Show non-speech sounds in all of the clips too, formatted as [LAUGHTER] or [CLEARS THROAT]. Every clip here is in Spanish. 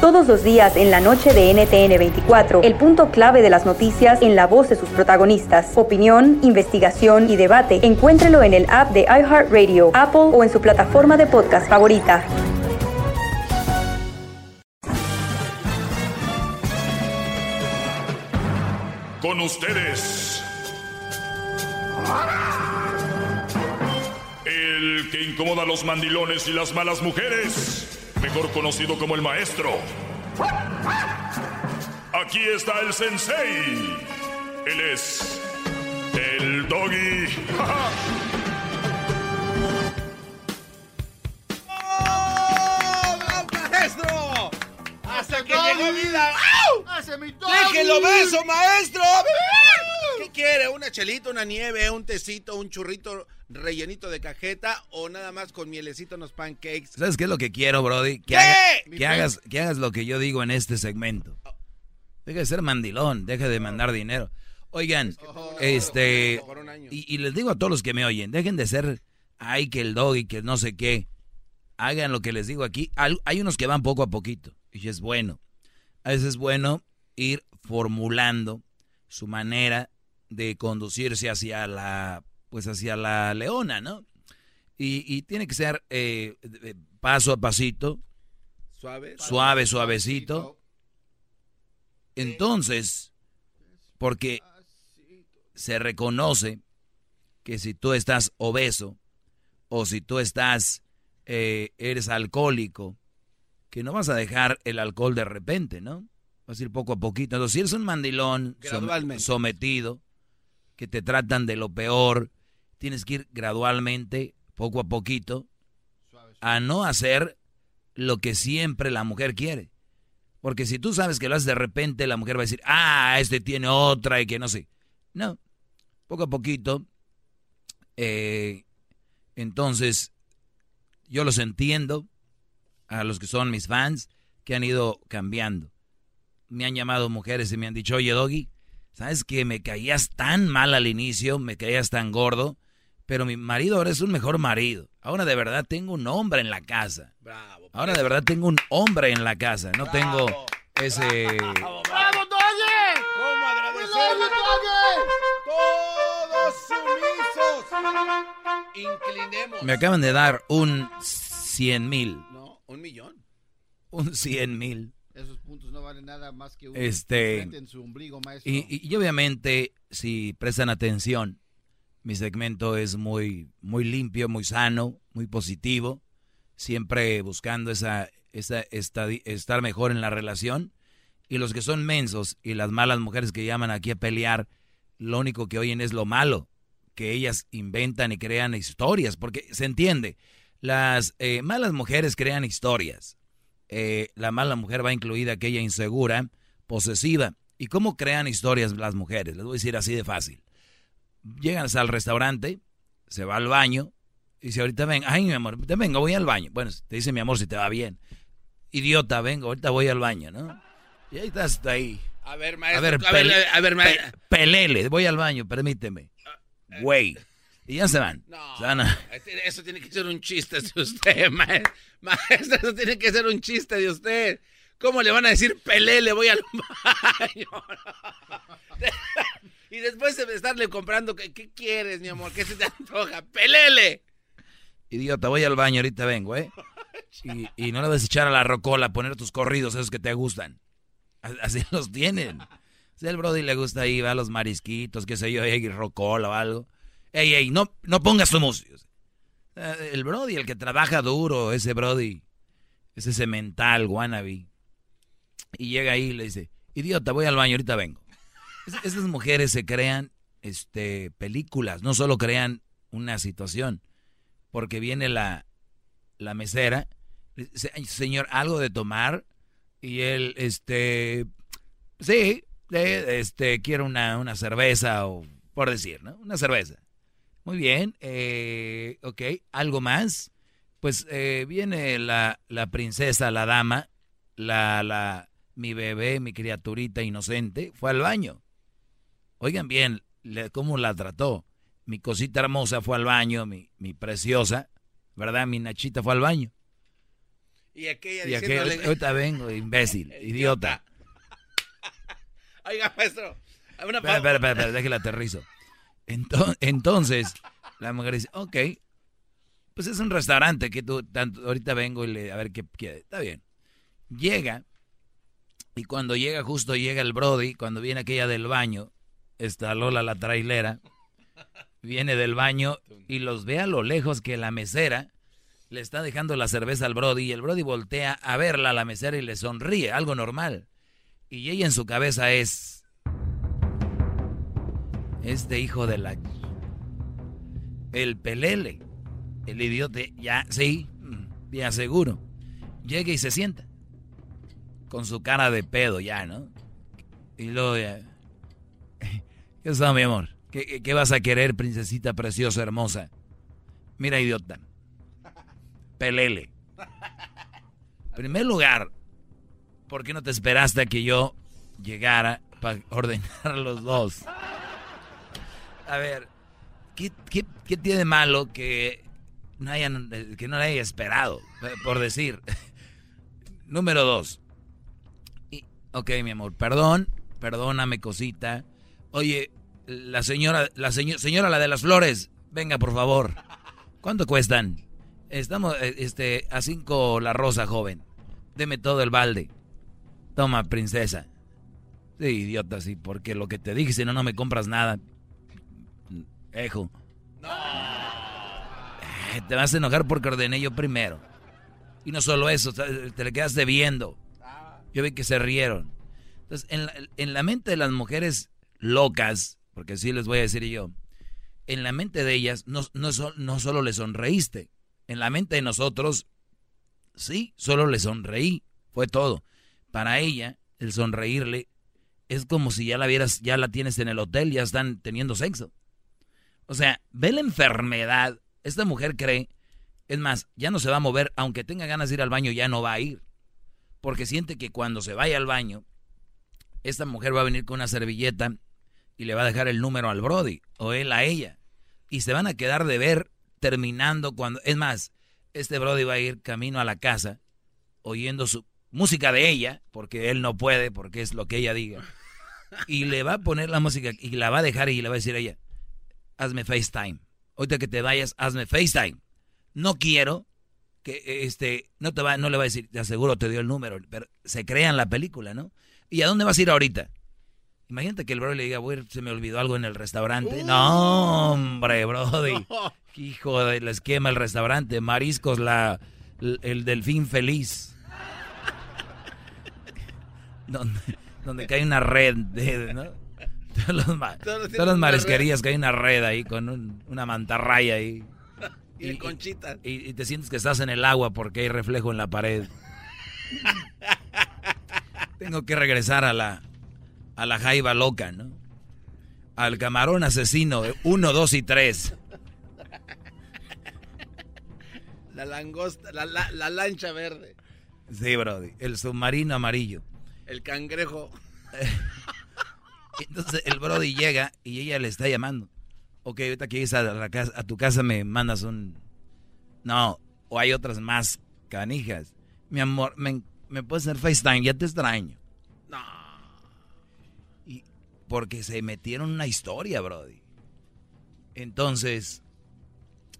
Todos los días en la noche de NTN 24, el punto clave de las noticias en la voz de sus protagonistas. Opinión, investigación y debate. Encuéntrelo en el app de iHeartRadio, Apple o en su plataforma de podcast favorita. Con ustedes. El que incomoda a los mandilones y las malas mujeres. Mejor conocido como el maestro. Aquí está el sensei. Él es. El doggy. ¡Maestro! ¡Hasta que Doggy. llegó vida! ¡Hace mi ¡Déjelo beso, maestro! ¿Qué quiere? ¿Una chelita, una nieve, un tecito, un churrito rellenito de cajeta o nada más con mielecito en los pancakes? ¿Sabes qué es lo que quiero, Brody? Que, que hagas, que hagas lo que yo digo en este segmento. Deja de ser mandilón, deja de mandar dinero. Oigan, este, y, y les digo a todos los que me oyen, dejen de ser, ay, que el dog y que no sé qué. Hagan lo que les digo aquí. Al- Hay unos que van poco a poquito, y es bueno. A veces es bueno ir formulando su manera de conducirse hacia la, pues hacia la leona, ¿no? Y, y tiene que ser eh, paso a pasito, Suave. suave, suavecito. Entonces, porque se reconoce que si tú estás obeso o si tú estás, eh, eres alcohólico, que no vas a dejar el alcohol de repente, ¿no? Vas a ir poco a poquito. Entonces, si eres un mandilón sometido, que te tratan de lo peor, tienes que ir gradualmente, poco a poquito, a no hacer lo que siempre la mujer quiere. Porque si tú sabes que lo haces de repente, la mujer va a decir, ah, este tiene otra y que no sé. No, poco a poquito. eh, entonces, yo los entiendo a los que son mis fans que han ido cambiando. Me han llamado mujeres y me han dicho, oye, Doggy, ¿sabes que me caías tan mal al inicio, me caías tan gordo? Pero mi marido ahora es un mejor marido. Ahora de verdad tengo un hombre en la casa. Bravo. Ahora de verdad tengo un hombre en la casa. No tengo ese... Bravo, ¡Vamos, Doggy! ¿Cómo agradecerle? ¡Vamos, Todos sumisos. Inclinemos. Me acaban de dar un 100 mil. No, un millón. Un 100 mil. Esos puntos no valen nada más que un Este- en su ombligo, maestro. Y, y- y obviamente, si prestan atención, mi segmento es muy, muy limpio, muy sano, muy positivo, siempre buscando esa, esa estar mejor en la relación. Y los que son mensos y las malas mujeres que llaman aquí a pelear, lo único que oyen es lo malo, que ellas inventan y crean historias, porque se entiende, las eh, malas mujeres crean historias. Eh, la mala mujer va incluida aquella insegura, posesiva. ¿Y cómo crean historias las mujeres? Les voy a decir así de fácil. Llegan al restaurante, se va al baño, y dice, ahorita ven, ay mi amor, te vengo, voy al baño. Bueno, te dice mi amor si te va bien. Idiota, vengo, ahorita voy al baño, ¿no? Y ahí estás ahí. A ver, A maestro. ver, A ver, a ver, maestro. pe- pelele, voy al baño, permíteme. Güey. Y ya se van. No, Se van a- este- eso tiene que ser un chiste de usted, [LAUGHS] ma- maestro. Eso tiene que ser un chiste de usted. ¿Cómo le van a decir pelé, le voy al [LAUGHS] baño? [LAUGHS] y después de estarle comprando, ¿qué, qué quieres, mi amor? ¿Qué se te antoja? ¡Pelele! Idiota, voy al baño, ahorita vengo, ¿eh? [LAUGHS] Y, y no le vas a echar a la rocola poner tus corridos, esos que te gustan. Así los tienen. Si el Brody le gusta ahí, va a los marisquitos, qué sé yo, y rocola o algo. Ey, ey, no, no pongas tu música. Eh, El Brody, el que trabaja duro, ese Brody, es ese mental, wannabe. Y llega ahí y le dice, idiota, voy al baño, ahorita vengo. Es- esas mujeres se crean este, películas, no solo crean una situación. Porque viene la, la mesera, le dice, "Ay, señor, algo de tomar. Y él, este, sí, este, quiere una, una cerveza o, por decir, ¿no? Una cerveza. Muy bien, eh, ok, ¿algo más? Pues eh, viene la, la princesa, la dama, la, la, mi bebé, mi criaturita inocente, fue al baño. Oigan bien, le- cómo la trató. Mi cosita hermosa fue al baño, mi, mi preciosa, ¿verdad? Mi Nachita fue al baño. Y aquella Y diciéndole... ahorita vengo, imbécil, [LAUGHS] idiota. [LAUGHS] Oiga, maestro. Una Espera, espera, espera, espera, déjela aterrizo. Entonces, entonces, la mujer dice, ok, pues es un restaurante que tú, tanto, ahorita vengo y le, a ver qué quiere. Está bien. Llega, y cuando llega, justo llega el Brody, cuando viene aquella del baño, está Lola la trailera, viene del baño y los ve a lo lejos que la mesera le está dejando la cerveza al Brody y el Brody voltea a verla a la mesera y le sonríe, algo normal. Y ella en su cabeza es, este hijo de la... El pelele. El idiota, ya, sí, ya seguro. Llega y se sienta. Con su cara de pedo ya, ¿no? Y luego ya... ¿Qué está, mi amor? ¿Qué, vas a querer, princesita preciosa, hermosa? Mira, idiota. Pelele. primer lugar, ¿por qué no te esperaste a que yo llegara para ordenar los dos? A ver, ¿qué, tiene malo que no, hayan, que no haya esperado? Por decir. Número dos. Y, ok, mi amor, perdón, perdóname, cosita. Oye, la señora, la seño- señora, la de las flores, venga, por favor. ¿Cuánto cuestan? Estamos, eh, este, a cinco la rosa, joven. Deme todo el balde. Toma, princesa. Sí, idiota, sí, porque lo que te dije, si no, no me compras nada. Ejo. Eh, Te vas a enojar porque ordené yo primero. Y no solo eso, te te le quedaste viendo. Yo vi que se rieron. Entonces, en la, en la mente de las mujeres locas, porque así les voy a decir yo, en la mente de ellas no, no, no solo le sonreíste, en la mente de nosotros, sí, solo le sonreí, fue todo. Para ella, el sonreírle es como si ya la vieras, ya la tienes en el hotel, ya están teniendo sexo. O sea, ve la enfermedad. Esta mujer cree, es más, ya no se va a mover, aunque tenga ganas de ir al baño, ya no va a ir. Porque siente que cuando se vaya al baño, esta mujer va a venir con una servilleta y le va a dejar el número al Brody o él a ella. Y se van a quedar de ver terminando cuando... Es más, este Brody va a ir camino a la casa oyendo su música de ella, porque él no puede, porque es lo que ella diga. Y le va a poner la música y la va a dejar y le va a decir a ella, hazme FaceTime. Ahorita que te vayas, hazme FaceTime. No quiero que este no te va no le va a decir, te aseguro te dio el número, pero se crea en la película, ¿no? ¿Y a dónde vas a ir ahorita? Imagínate que el bro le diga, "Güey, se me olvidó algo en el restaurante." No, hombre, brody. [LAUGHS] Hijo del esquema el restaurante, mariscos la el, el delfín feliz. [LAUGHS] donde, donde cae una red de, ¿no? Todos los ma- Todos tienen todas las marisquerías que hay una red ahí con un- una mantarraya ahí. [LAUGHS] Y, conchita. Y, y te sientes que estás en el agua porque hay reflejo en la pared. Tengo que regresar a la a la jaiba loca, ¿no? Al camarón asesino, uno, dos y tres. La langosta, la, la- la lancha verde. Sí, Brody. El submarino amarillo. El cangrejo. [LAUGHS] Entonces el Brody llega y ella le está llamando. Ok, ahorita que llegues a, la casa, a tu casa me mandas un... No, o hay otras más canijas. Mi amor, me, me puedes hacer FaceTime, ya te extraño. Porque se metieron una historia, Brody. Entonces,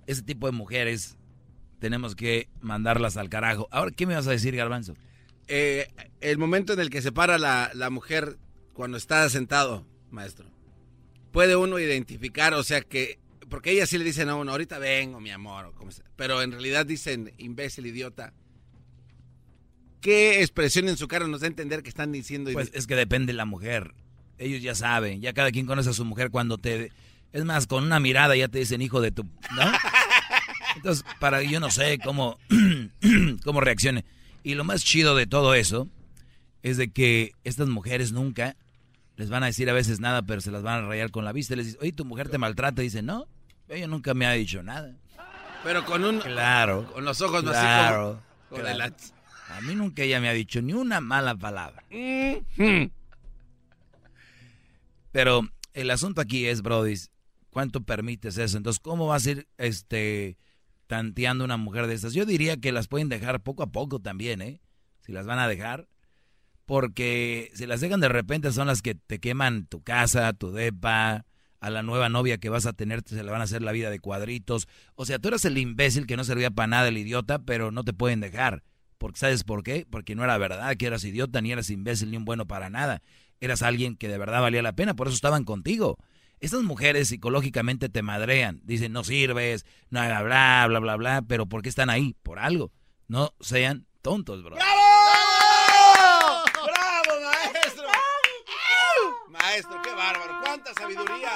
ese tipo de mujeres tenemos que mandarlas al carajo. Ahora, ¿qué me vas a decir, Garbanzo? Eh, el momento en el que se para la, la mujer cuando está sentado, maestro. Puede uno identificar, o sea que, porque ellas sí le dicen a uno, ahorita vengo, mi amor, pero en realidad dicen imbécil, idiota. ¿Qué expresión en su cara nos da a entender que están diciendo Pues es que depende de la mujer. Ellos ya saben, ya cada quien conoce a su mujer cuando te... Es más, con una mirada ya te dicen hijo de tu... ¿No? [LAUGHS] Entonces, para yo no sé cómo, [CLEARS THROAT] cómo reaccione. Y lo más chido de todo eso es de que estas mujeres nunca les van a decir a veces nada, pero se las van a rayar con la vista. Y les dice, oye, tu mujer te maltrata. Y dice, no, ella nunca me ha dicho nada. Pero con un. Claro. Con los ojos así Claro. como. con claro. el- A mí nunca ella me ha dicho ni una mala palabra. Mm. Pero el asunto aquí es, Brody, ¿cuánto permites eso? Entonces, ¿cómo vas a ir este, tanteando una mujer de estas? Yo diría que las pueden dejar poco a poco también, ¿eh? Si las van a dejar. Porque si las dejan de repente son las que te queman tu casa, tu depa, a la nueva novia que vas a tener se le van a hacer la vida de cuadritos. O sea, tú eras el imbécil que no servía para nada, el idiota, pero no te pueden dejar. Porque, ¿Sabes por qué? Porque no era verdad que eras idiota, ni eras imbécil, ni un bueno para nada. Eras alguien que de verdad valía la pena, por eso estaban contigo. Estas mujeres psicológicamente te madrean, dicen no sirves, no bla bla bla bla bla, pero ¿por qué están ahí? Por algo. No sean tontos, bro. ¡Bravo! ¡Bravo, maestro! Maestro, qué bárbaro. ¡Cuánta sabiduría!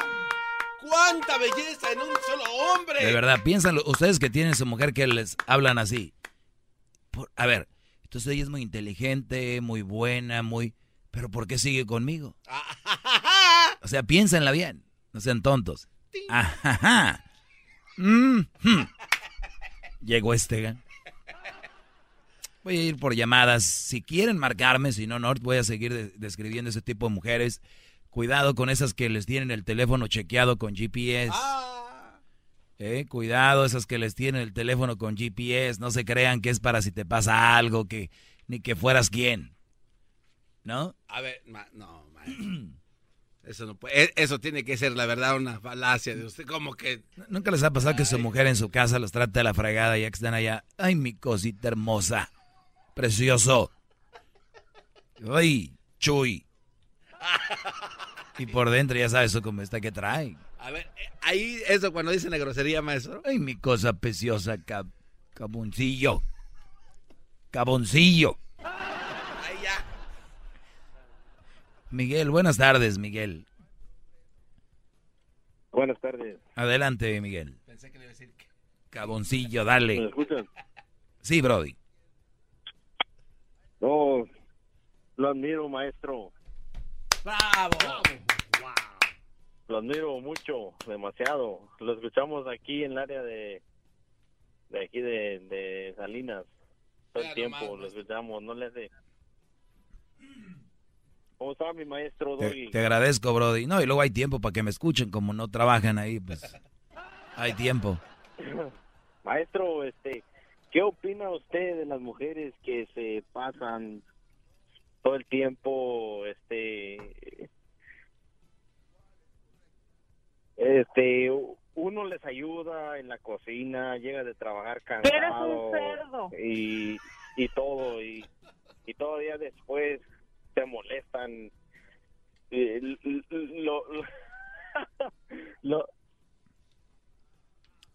¡Cuánta belleza en un solo hombre! De verdad, piénsenlo, ustedes que tienen su mujer que les hablan así. Por- a ver, entonces ella es muy inteligente, muy buena, muy... Pero ¿por qué sigue conmigo? O sea, piénsenla bien, no sean tontos. Ajá. Mm, hmm. Llegó este. Voy a ir por llamadas. Si quieren marcarme, si no, no, voy a seguir de- describiendo ese tipo de mujeres. Cuidado con esas que les tienen el teléfono chequeado con GPS. Ah. Eh, cuidado, esas que les tienen el teléfono con GPS, no se crean que es para si te pasa algo, que ni que fueras quien. ¿No? A ver, ma- no. [CLEARS THROAT] Eso no puede. e- Eso tiene que ser, la verdad, una falacia de usted. Como que. ¿Nunca les ha pasado que su mujer en su casa los trata de la fregada ya que están allá? Ay, mi cosita hermosa, precioso. Ay, chuy. Y por dentro ya sabes eso como está que trae. A ver, eh, ahí, eso cuando dicen la grosería, maestro. Ay, mi cosa preciosa, cab- caboncillo. Caboncillo. Ahí ya. Miguel, buenas tardes, Miguel. Buenas tardes. Adelante, Miguel. Pensé que le iba a decir que. Caboncillo, ¿Me dale. escuchan? Sí, Brody. No, lo admiro, maestro. ¡Bravo! Lo admiro mucho, demasiado. Lo escuchamos aquí en el área de, de aquí de, de Salinas. Todo el tiempo nomás, lo escuchamos, no le hace. ¿Cómo está mi maestro Te, Doggy? te agradezco, Brody. No, y luego hay tiempo para que me escuchen, como no trabajan ahí, pues. Hay tiempo. [LAUGHS] Maestro, este, ¿qué opina usted de las mujeres que se pasan todo el tiempo, este, este, uno les ayuda en la cocina, llega de trabajar cansado y y todo y, y todavía después te molestan lo, [LAUGHS] lo-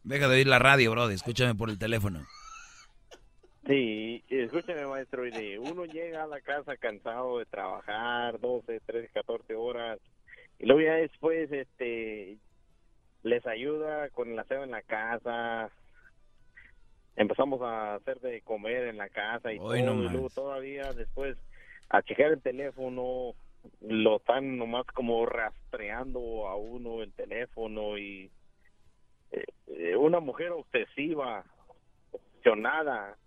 Deja de oír la radio, Brody. Escúchame por el teléfono. Sí, escúcheme maestro, y de uno llega a la casa cansado de trabajar 12, 13, 14 horas y luego ya después este les ayuda con el aseo en la casa. Empezamos a hacer de comer en la casa y Hoy todo, no y luego todavía después a checar el teléfono lo están nomás como rastreando a uno el teléfono y eh, eh, una mujer obsesiva, obsesionada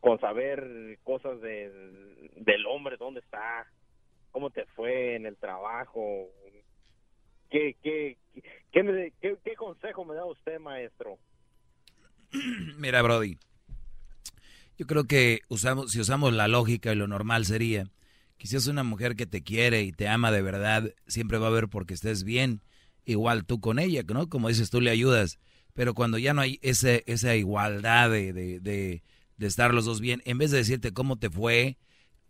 con saber cosas de- del hombre, dónde está, cómo te fue en el trabajo. ¿Qué, qué, qué, qué- qué consejo me da usted, maestro? [CLEARS THROAT] Mira, Brody. Yo creo que usamos, si usamos la lógica y lo normal sería es una mujer que te quiere y te ama de verdad, siempre va a haber porque estés bien, igual tú con ella, ¿no? Como dices, tú le ayudas. Pero cuando ya no hay ese, esa igualdad de, de, de, de estar los dos bien, en vez de decirte cómo te fue,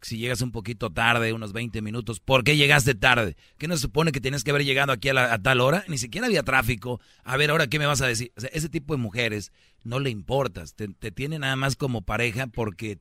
si llegas un poquito tarde, unos 20 minutos, ¿por qué llegaste tarde? ¿Qué no se supone que tienes que haber llegado aquí a, la- a tal hora? Ni siquiera había tráfico. A ver, ahora, ¿qué me vas a decir? Ese tipo de mujeres no le importas, te, te tienen nada más como pareja porque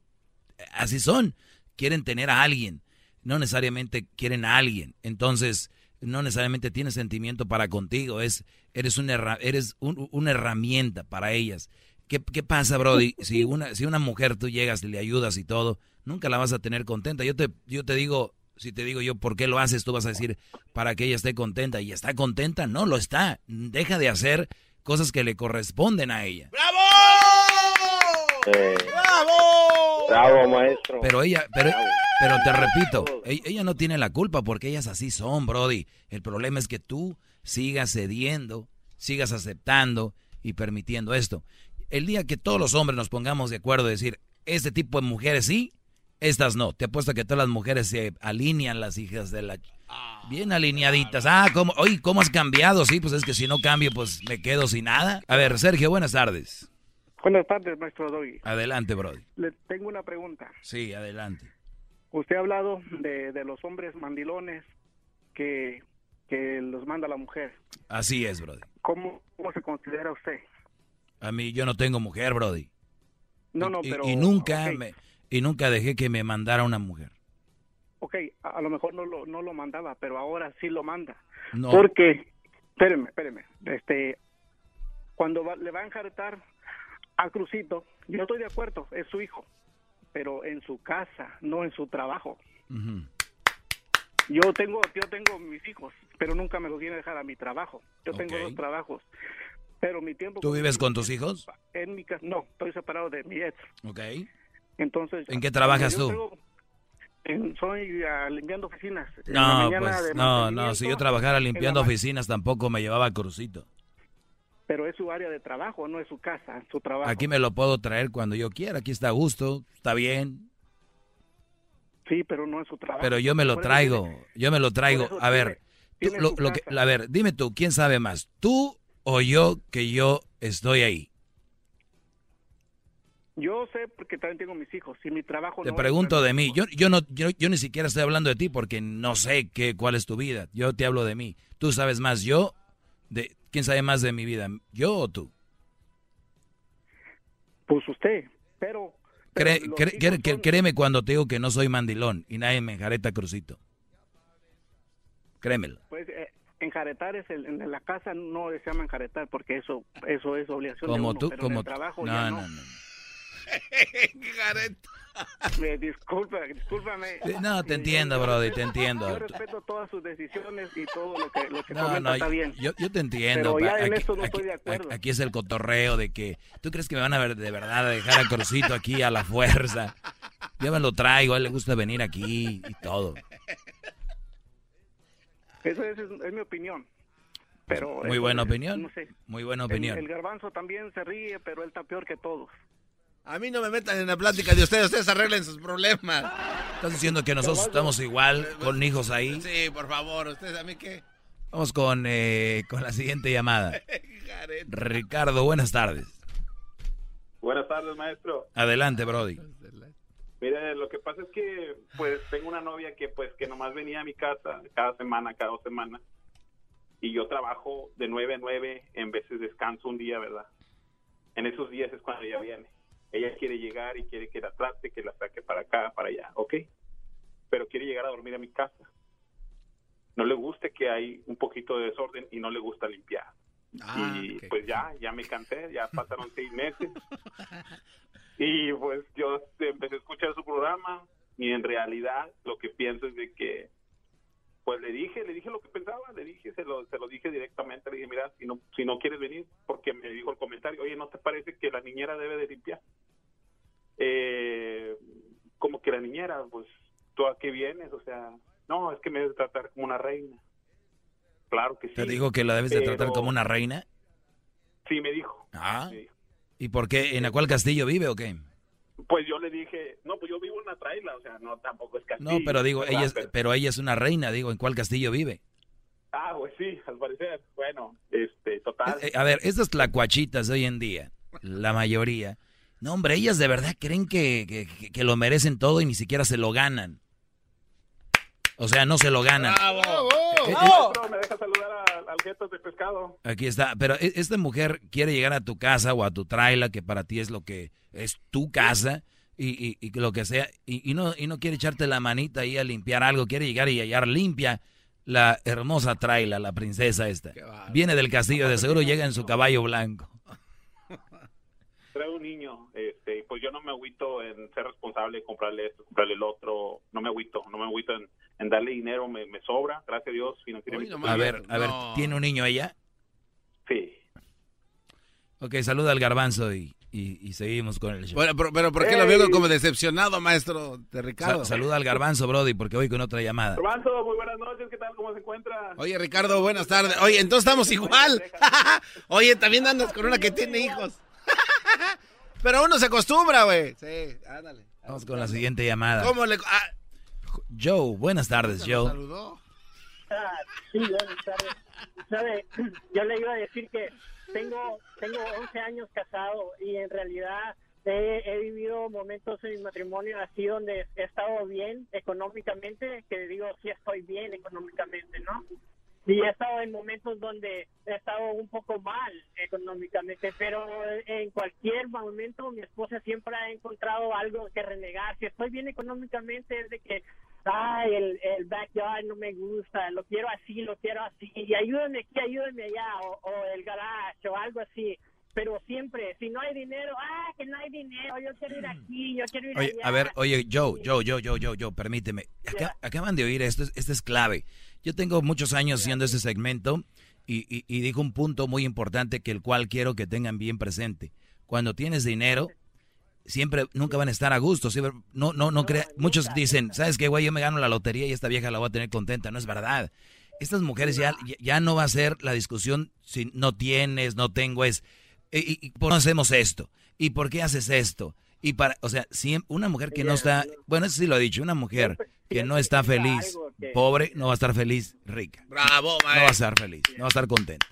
así son, quieren tener a alguien, no necesariamente quieren a alguien. Entonces, no necesariamente tienes sentimiento para contigo, es eres una eres un- una herramienta para ellas. ¿Qué, qué pasa, Brody? Si una, si una mujer tú llegas y le ayudas y todo, nunca la vas a tener contenta. Yo te, yo te digo, si te digo yo por qué lo haces, tú vas a decir para que ella esté contenta. ¿Y está contenta? No, lo está. Deja de hacer cosas que le corresponden a ella. Eh, Bravo, maestro. Pero ella, pero, Bravo. pero te repito, Bravo. e- ella no tiene la culpa porque ellas así son, Brody. El problema es que tú sigas cediendo, sigas aceptando y permitiendo esto. El día que todos los hombres nos pongamos de acuerdo de decir, este tipo de mujeres sí, estas no. Te apuesto que todas las mujeres se alinean las hijas de la... Bien alineaditas. Ah, ¿cómo? Oye, ¿cómo has cambiado? Sí, pues es que si no cambio, pues me quedo sin nada. A ver, Sergio, buenas tardes. Buenas tardes, maestro Doggy. Adelante, Brody. Le tengo una pregunta. Sí, adelante. Usted ha hablado de, de los hombres mandilones que, que los manda la mujer. Así es, Brody. ¿Cómo, cómo se considera usted? A mí yo no tengo mujer, Brody. No, no, y, pero... y nunca me y nunca dejé que me mandara una mujer. Ok, a, a lo mejor no lo, no lo mandaba, pero ahora sí lo manda. No. Porque, espéreme, espéreme, este, cuando va- le va a enjaretar a Crucito, yo estoy de acuerdo, es su hijo, pero en su casa, no en su trabajo. Yo tengo, yo tengo mis hijos, pero nunca me los viene a dejar a mi trabajo. Yo tengo dos trabajos, pero mi tiempo. ¿Tú vives con tus hijos? En mi casa, no, estoy separado de mi ex. Ok. Entonces. ¿En qué trabajas tú? tengo- en- soy ah, limpiando oficinas. No, pues no, no, si yo trabajara limpiando oficinas tampoco me llevaba crucito. Pero es su área de trabajo, no es su casa, su trabajo. Aquí me lo puedo traer cuando yo quiera, aquí está a gusto, está bien, Sí, pero no es su trabajo. pero yo me lo traigo, yo me lo traigo. A ver, tú- lo, lo que, a ver, dime tú, ¿quién sabe más? ¿Tú o yo que yo estoy ahí? Yo sé porque también tengo mis hijos y mi trabajo Te no pregunto de mí. Yo, yo no, yo, yo ni siquiera estoy hablando de ti porque no sé qué, cuál es tu vida. Yo te hablo de mí. Tú sabes más. Yo, de, ¿quién sabe más de mi vida? ¿Yo o tú? Pues usted, pero... son- créeme cuando te digo que no soy mandilón y nadie me enjareta crucito. Créemelo. Pues eh, enjaretar es el, en la casa no se llama enjaretar porque eso eso es obligación de Como uno, tú, pero en como el trabajo No, ya no, no. no. Me disculpa, discúlpame. No, te Eh, entiendo, yo Brody, te entiendo. Yo respeto todas sus decisiones y todo lo que, lo que No, no, está bien. yo, yo te entiendo. Pero ya pa- en aquí, esto no aquí- estoy de acuerdo. aquí es el cotorreo de que tú crees que me van a ver de verdad a dejar a Crucito aquí a la fuerza. Yo me lo traigo, a él le gusta venir aquí y todo. Eso es, es mi opinión. Pero Muy eso buena opinión. no sé. Muy buena El- opinión. El, garbanzo también se ríe, pero él está peor que todos. A mí no me metan en la plática de ustedes, ustedes arreglen sus problemas. Estás diciendo que nosotros estamos igual con hijos ahí. Sí, por favor, ustedes a mí qué. Vamos con, eh, con la siguiente llamada. [LAUGHS] Ricardo, buenas tardes. Buenas tardes, maestro. Adelante, Brody. Mire, lo que pasa es que, pues, tengo una novia que, pues, que nomás venía a mi casa cada semana, cada dos semanas. Y yo trabajo de nueve a nueve, en veces descanso un día, ¿verdad? En esos días es cuando ella viene. Ella quiere llegar y quiere que la trate, que la saque para acá, para allá, ¿ok? Pero quiere llegar a dormir a mi casa. No le gusta que hay un poquito de desorden y no le gusta limpiar. Ah, y pues ya, ya me cansé, ya [LAUGHS] pasaron seis meses. Y pues yo empecé a escuchar su programa y en realidad lo que pienso es de que, pues le dije, le dije lo que pensaba, le dije, se lo, se lo dije directamente, le dije, mira, si no, si no quieres venir, porque me dijo el comentario, oye, ¿no te parece que la niñera debe de limpiar? Eh, como que la niñera, pues, ¿tú a qué vienes? O sea, no, es que me debe tratar como una reina. Claro que sí. ¿Te dijo que la debes de tratar como una reina? Sí, me dijo. Ah. Me dijo. ¿Y por qué? ¿En la cual castillo vive o qué? Pues yo le dije, no, pues yo vivo en una traila, o sea, no, tampoco es castillo. No, pero digo, ella es, Pero- ella es una reina, digo, ¿en cuál castillo vive? Ah, pues sí, al parecer. Bueno, este, total. Eh, a ver, estas tlacuachitas de hoy en día, la mayoría, no hombre, ellas de verdad creen que, que- que- lo merecen todo y ni siquiera se lo ganan. O sea, no se lo ganan. ¡Bravo! Eh, eh, Maestro, ¿me deja saludar a- al jefe de pescado? Aquí está, pero e- esta mujer quiere llegar a tu casa o a tu traila, que para ti es lo que es tu casa, y, y- y lo que sea, y, y no, y no quiere echarte la manita ahí a limpiar algo, quiere llegar y hallar limpia la hermosa traila, la princesa esta. Viene del castillo, de seguro llega en su caballo blanco. Trae un niño, este, y pues yo no me agüito en ser responsable, comprarle esto, comprarle el otro, no me agüito, no me agüito en, en darle dinero, me, me sobra, gracias a Dios, financieramente. A ver, a ver, ¿tiene un niño ella? Sí. Ok, saluda al garbanzo y, y, y seguimos con el show. Bueno, pero, pero ¿por qué lo veo como decepcionado, maestro de Ricardo? Sa- saluda al garbanzo, Brody, porque voy con otra llamada. Garbanzo, muy buenas noches, ¿qué tal? ¿Cómo se encuentra? Oye, Ricardo, buenas tardes. Oye, entonces estamos igual. [LAUGHS] Oye, también andas con una que tiene hijos. Pero uno se acostumbra, güey. Sí, ándale. Vamos con la siguiente llamada. ¿Cómo le...? ah, Joe, buenas tardes, Joe. Ah, sí, buenas tardes. Sabe, yo le iba a decir que tengo tengo 11 años casado y en realidad he, he vivido momentos en mi matrimonio así donde he estado bien económicamente, que digo, sí estoy bien económicamente, ¿no? Y he estado en momentos donde he estado un poco mal económicamente, pero en cualquier momento mi esposa siempre ha encontrado algo que renegar. Si estoy bien económicamente es de que, ay, el, el backyard no me gusta, lo quiero así, lo quiero así, y ayúdame aquí, ayúdame allá, o, o el garage, o algo así. Pero siempre, si no hay dinero, ah, que no hay dinero, yo quiero ir aquí, yo quiero ir Oye, allá. a ver, oye, Joe, Joe, Joe, Joe, Joe, Joe, permíteme. Acá- acaban de oír esto, esto es clave. Yo tengo muchos años haciendo este segmento y, y, y dijo un punto muy importante que el cual quiero que tengan bien presente. Cuando tienes dinero, siempre, nunca van a estar a gusto. Siempre, no, no, no crea. Muchos dicen, ¿sabes qué, güey? Yo me gano la lotería y esta vieja la voy a tener contenta. No es verdad. Estas mujeres ya, ya no va a ser la discusión si no tienes, no tengo, es, ¿y, y- y por qué no hacemos esto? ¿Y por qué haces esto? Y para, o sea, siem- una mujer que no está, bueno, eso sí lo he dicho, una mujer que no está feliz, pobre, no va a estar feliz, rica. Bravo, No va a estar feliz, no va a estar contenta.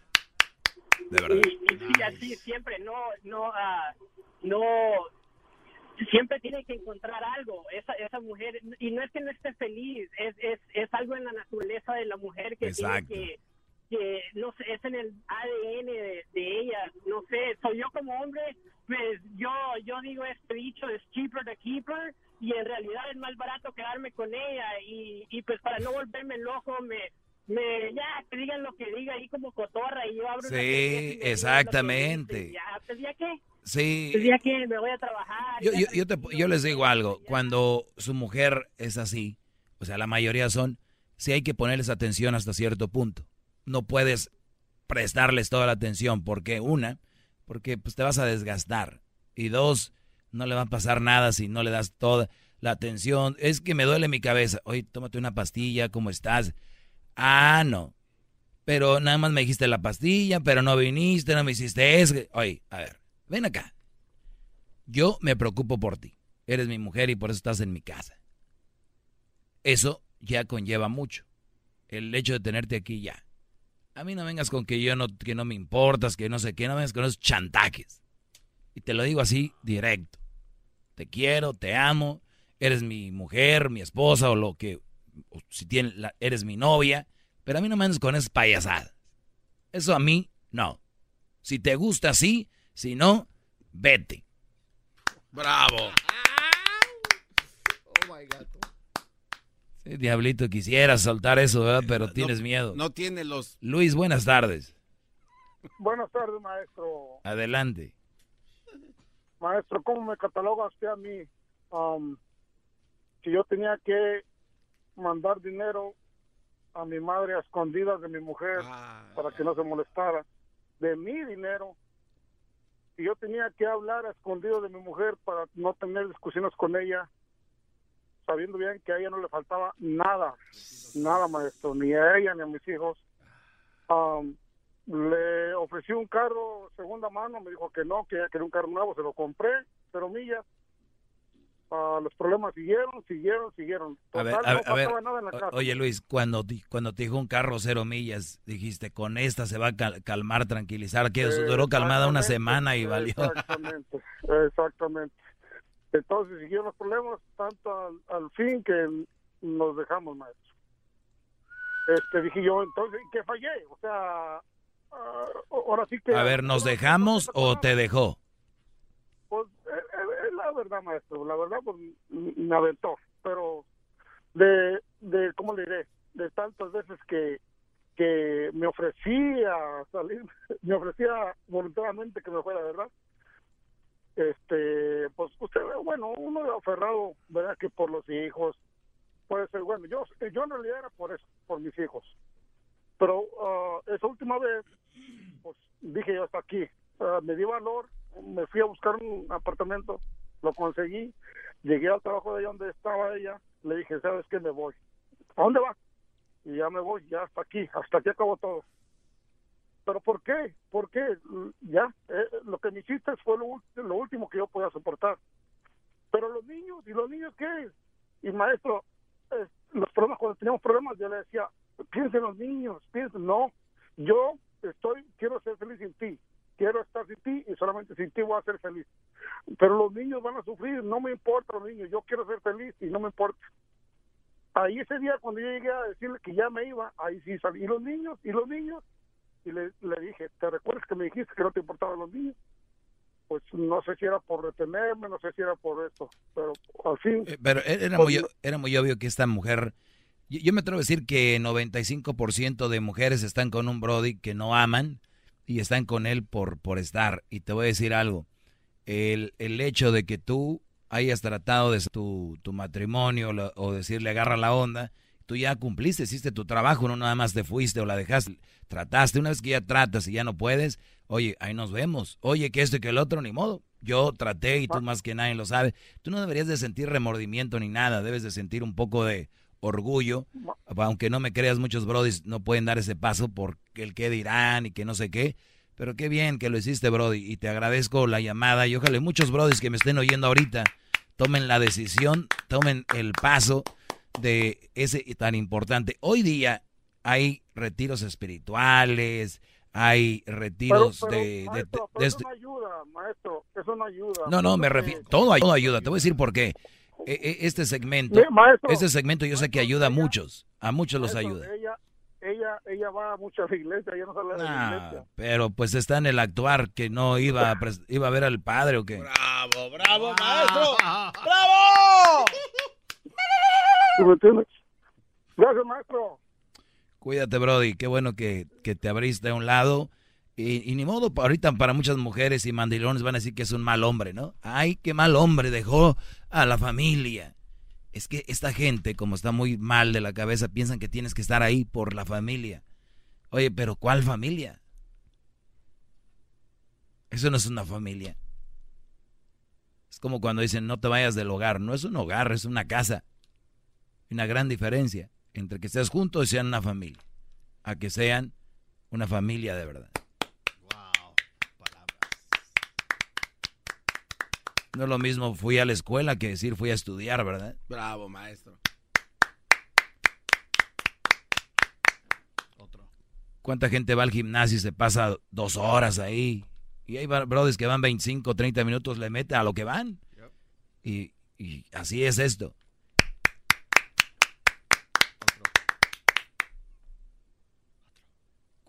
De verdad. Y, y sí, así siempre, no, no, ah, no, siempre tiene que encontrar algo, esa, esa mujer, y no es que no esté feliz, es, es, es algo en la naturaleza de la mujer que Exacto. tiene que, que, no sé, es en el ADN de, de ella, no sé, soy yo como hombre, pues yo, yo digo este dicho, es cheaper to keeper, y en realidad es más barato quedarme con ella, y, y pues para no volverme loco, me, me, ya, que digan lo que diga ahí como cotorra, y yo abro Sí, que exactamente. Ya, pues ya qué, Sí. pues ya que me voy a trabajar. Yo, yo, yo, te- yo les digo algo, cuando su mujer es así, o sea, la mayoría son, sí hay que ponerles atención hasta cierto punto. No puedes prestarles toda la atención, porque una, porque pues te vas a desgastar, y dos, no le va a pasar nada si no le das toda la atención. Es que me duele mi cabeza, oye, tómate una pastilla, ¿cómo estás? Ah, no. Pero nada más me dijiste la pastilla, pero no viniste, no me hiciste eso. Oye, a ver, ven acá. Yo me preocupo por ti. Eres mi mujer y por eso estás en mi casa. Eso ya conlleva mucho. El hecho de tenerte aquí ya. A mí no vengas con que yo no, que no me importas, que no sé qué, no vengas con esos chantajes. Y te lo digo así, directo. Te quiero, te amo, eres mi mujer, mi esposa o lo que, o si tienes, la- eres mi novia, pero a mí no me andes con esas payasadas. Eso a mí, no. Si te gusta así, si no, vete. Bravo. Oh my God. Sí, diablito, quisiera soltar eso, ¿verdad? Pero tienes miedo. No tiene los... Luis, buenas tardes. Buenas tardes, maestro. Adelante. Maestro, ¿cómo me cataloga usted a mí? Um, si yo tenía que mandar dinero a mi madre a escondidas de mi mujer para que no se molestara, de mi dinero, y yo tenía que hablar a escondidas de mi mujer para no tener discusiones con ella, sabiendo bien que a ella no le faltaba nada, nada, maestro, ni a ella ni a mis hijos. Um, le ofrecí un carro segunda mano, me dijo que no, que ella quería un carro nuevo, se lo compré, pero millas. Ah, los problemas siguieron, siguieron, siguieron. A ver, a no ver, nada en la casa. Oye, Luis, cuando, cuando te dijo un carro cero millas, dijiste, con esta se va a cal- calmar, tranquilizar, que duró calmada una semana y valió. Exactamente, exactamente. Entonces siguieron los problemas tanto al, al fin que nos dejamos, maestro. Este, dije yo, entonces, que fallé? O sea, ah, ahora sí que... A ver, ¿nos dejamos o te dejó? Pues eh, eh, la verdad, maestro, la verdad pues me aventó, pero de, de ¿cómo le diré? De tantas veces que, que me ofrecía salir, [LAUGHS] me ofrecía voluntariamente que me fuera, ¿verdad? Este, pues usted, bueno, uno aferrado, ¿verdad? Que por los hijos, puede ser, bueno, yo, yo en realidad era por eso, por mis hijos. Pero ah, esa última vez, pues dije yo hasta aquí, Ah, me di valor, me fui a buscar un apartamento, lo conseguí, llegué al trabajo de allá donde estaba ella, le dije, ¿sabes qué? Me voy. ¿A dónde va? Y ya me voy, ya hasta aquí, hasta aquí acabó todo. ¿Pero por qué? ¿Por qué? Ya, eh, lo que me hiciste fue lo, lo último que yo podía soportar. Pero los niños, ¿y los niños qué? Y maestro, eh, los problemas, cuando teníamos problemas, yo le decía, piensa en los niños, piensa, no, yo estoy, quiero ser feliz sin ti, quiero estar sin ti y solamente sin ti voy a ser feliz. Pero los niños van a sufrir, no me importa los niños, yo quiero ser feliz y no me importa. Ahí ese día cuando yo llegué a decirle que ya me iba, ahí sí salí. ¿Y los niños? ¿Y los niños? Y le, le dije, ¿te recuerdas que me dijiste que no te importaban los niños? Pues no sé si era por retenerme, no sé si era por esto, pero al fin... Eh, Pero era pues, muy, era muy obvio que esta mujer, yo, yo me atrevo a decir que 95% de mujeres están con un Brody que no aman y están con él por, por estar. Y te voy a decir algo, el, el hecho de que tú hayas tratado de tu, tu matrimonio lo- o decirle agarra la onda, tú ya cumpliste, hiciste tu trabajo, no nada más te fuiste o la dejaste, trataste, una vez que ya tratas y ya no puedes, oye, ahí nos vemos, oye, que esto y que el otro, ni modo, yo traté y tú más que nadie lo sabe, tú no deberías de sentir remordimiento ni nada, debes de sentir un poco de orgullo, aunque no me creas, muchos brodis no pueden dar ese paso por el qué dirán y que no sé qué, pero qué bien que lo hiciste, Brody, y te agradezco la llamada. Y ojalá muchos Brodis que me estén oyendo ahorita tomen la decisión, tomen el paso de ese tan importante. Hoy día hay retiros espirituales, hay retiros Pero- pero, de, de- maestro, de- pero de eso no ayuda, maestro, eso no ayuda. No, no, me refiero. Todo, todo ayuda. Te voy a decir por qué. E- e- Este segmento, maestro, este segmento yo sé que ayuda a muchos. A muchos los ayuda. Ella, ella, ella va mucho a la [LAUGHS] iglesia, ella no sale de la Ah, iglesia. pero pues está en el actuar que no iba a, iba a ver al padre o qué. Bravo, bravo, maestro. [LAUGHS] ¡Bravo! ¿Sí? Gracias, maestro. Cuídate, Brody. Qué bueno que, que te abriste a un lado. Y, y ni modo, ahorita para muchas mujeres y mandilones van a decir que es un mal hombre, ¿no? Ay, qué mal hombre, dejó a la familia. Es que esta gente, como está muy mal de la cabeza, piensan que tienes que estar ahí por la familia. Oye, pero ¿cuál familia? Eso no es una familia. Es como cuando dicen no te vayas del hogar. No es un hogar, es una casa. Una gran diferencia entre que estés juntos y sean una familia, a que sean una familia de verdad. No es lo mismo fui a la escuela que decir fui a estudiar, ¿verdad? Bravo, maestro. ¿Cuánta gente va al gimnasio y se pasa dos horas ahí? Y hay brothers que van 25, 30 minutos, le meten a lo que van. Y, y así es esto.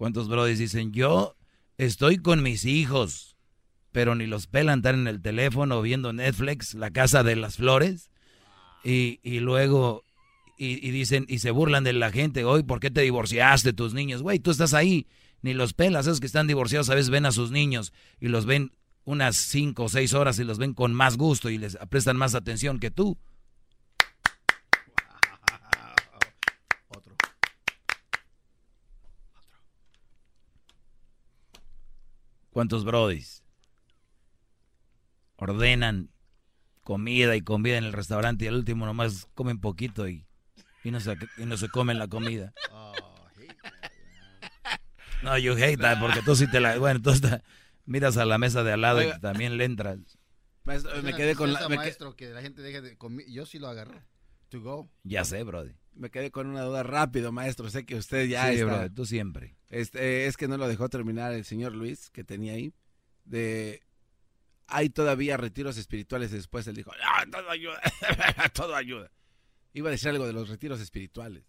¿Cuántos brothers dicen, yo estoy con mis hijos, pero ni los pelan, están en el teléfono viendo Netflix, La Casa de las Flores? Y, y luego, y, y dicen, y se burlan de la gente, hoy, ¿por qué te divorciaste tus niños? Güey, tú estás ahí, ni los pelas, esos que están divorciados a veces ven a sus niños y los ven unas cinco o seis horas y los ven con más gusto y les prestan más atención que tú. ¿Cuántos brodis ordenan comida y comida en el restaurante y al último nomás comen poquito y, y, no, se, y no se comen la comida? No, you hate that porque tú sí te la... Bueno, tú está- miras a la mesa de al lado Oiga. y también le entras. Maestro, Es me quedé con la, me, que- maestro, que la gente deje de comer. Yo sí lo agarré. To go. Ya sé, brody. me quedé con una duda rápido, maestro. Sé que usted ya sí, está. brody, tú siempre. Este, es que no lo dejó terminar el señor Luis, que tenía ahí. De hay todavía retiros espirituales después. Él dijo, "Ah, todo ayuda, [LAUGHS] todo ayuda. Iba a decir algo de los retiros espirituales.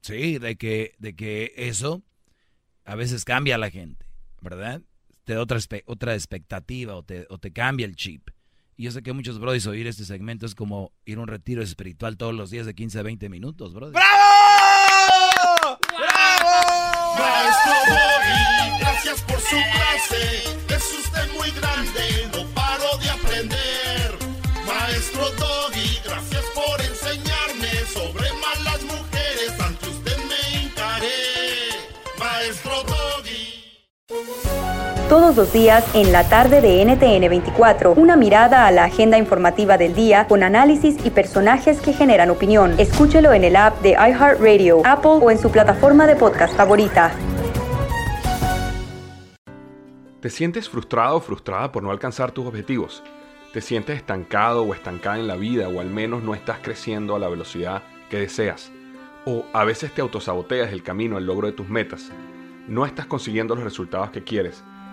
Sí, de que, de que eso a veces cambia a la gente, ¿verdad? Te da otra, otra expectativa o te, o te cambia el chip. Y yo sé que muchos brodis oír este segmento es como ir a un retiro espiritual todos los días de 15 a 20 minutos, brother. ¡Bravo! Maestro Doggy, gracias por su clase. Es usted muy grande, Todos los días en la tarde de NTN 24, una mirada a la agenda informativa del día con análisis y personajes que generan opinión. Escúchelo en el app de iHeartRadio, Apple o en su plataforma de podcast favorita. ¿Te sientes frustrado o frustrada por no alcanzar tus objetivos? ¿Te sientes estancado o estancada en la vida o al menos no estás creciendo a la velocidad que deseas? ¿O a veces te autosaboteas el camino al logro de tus metas? ¿No estás consiguiendo los resultados que quieres?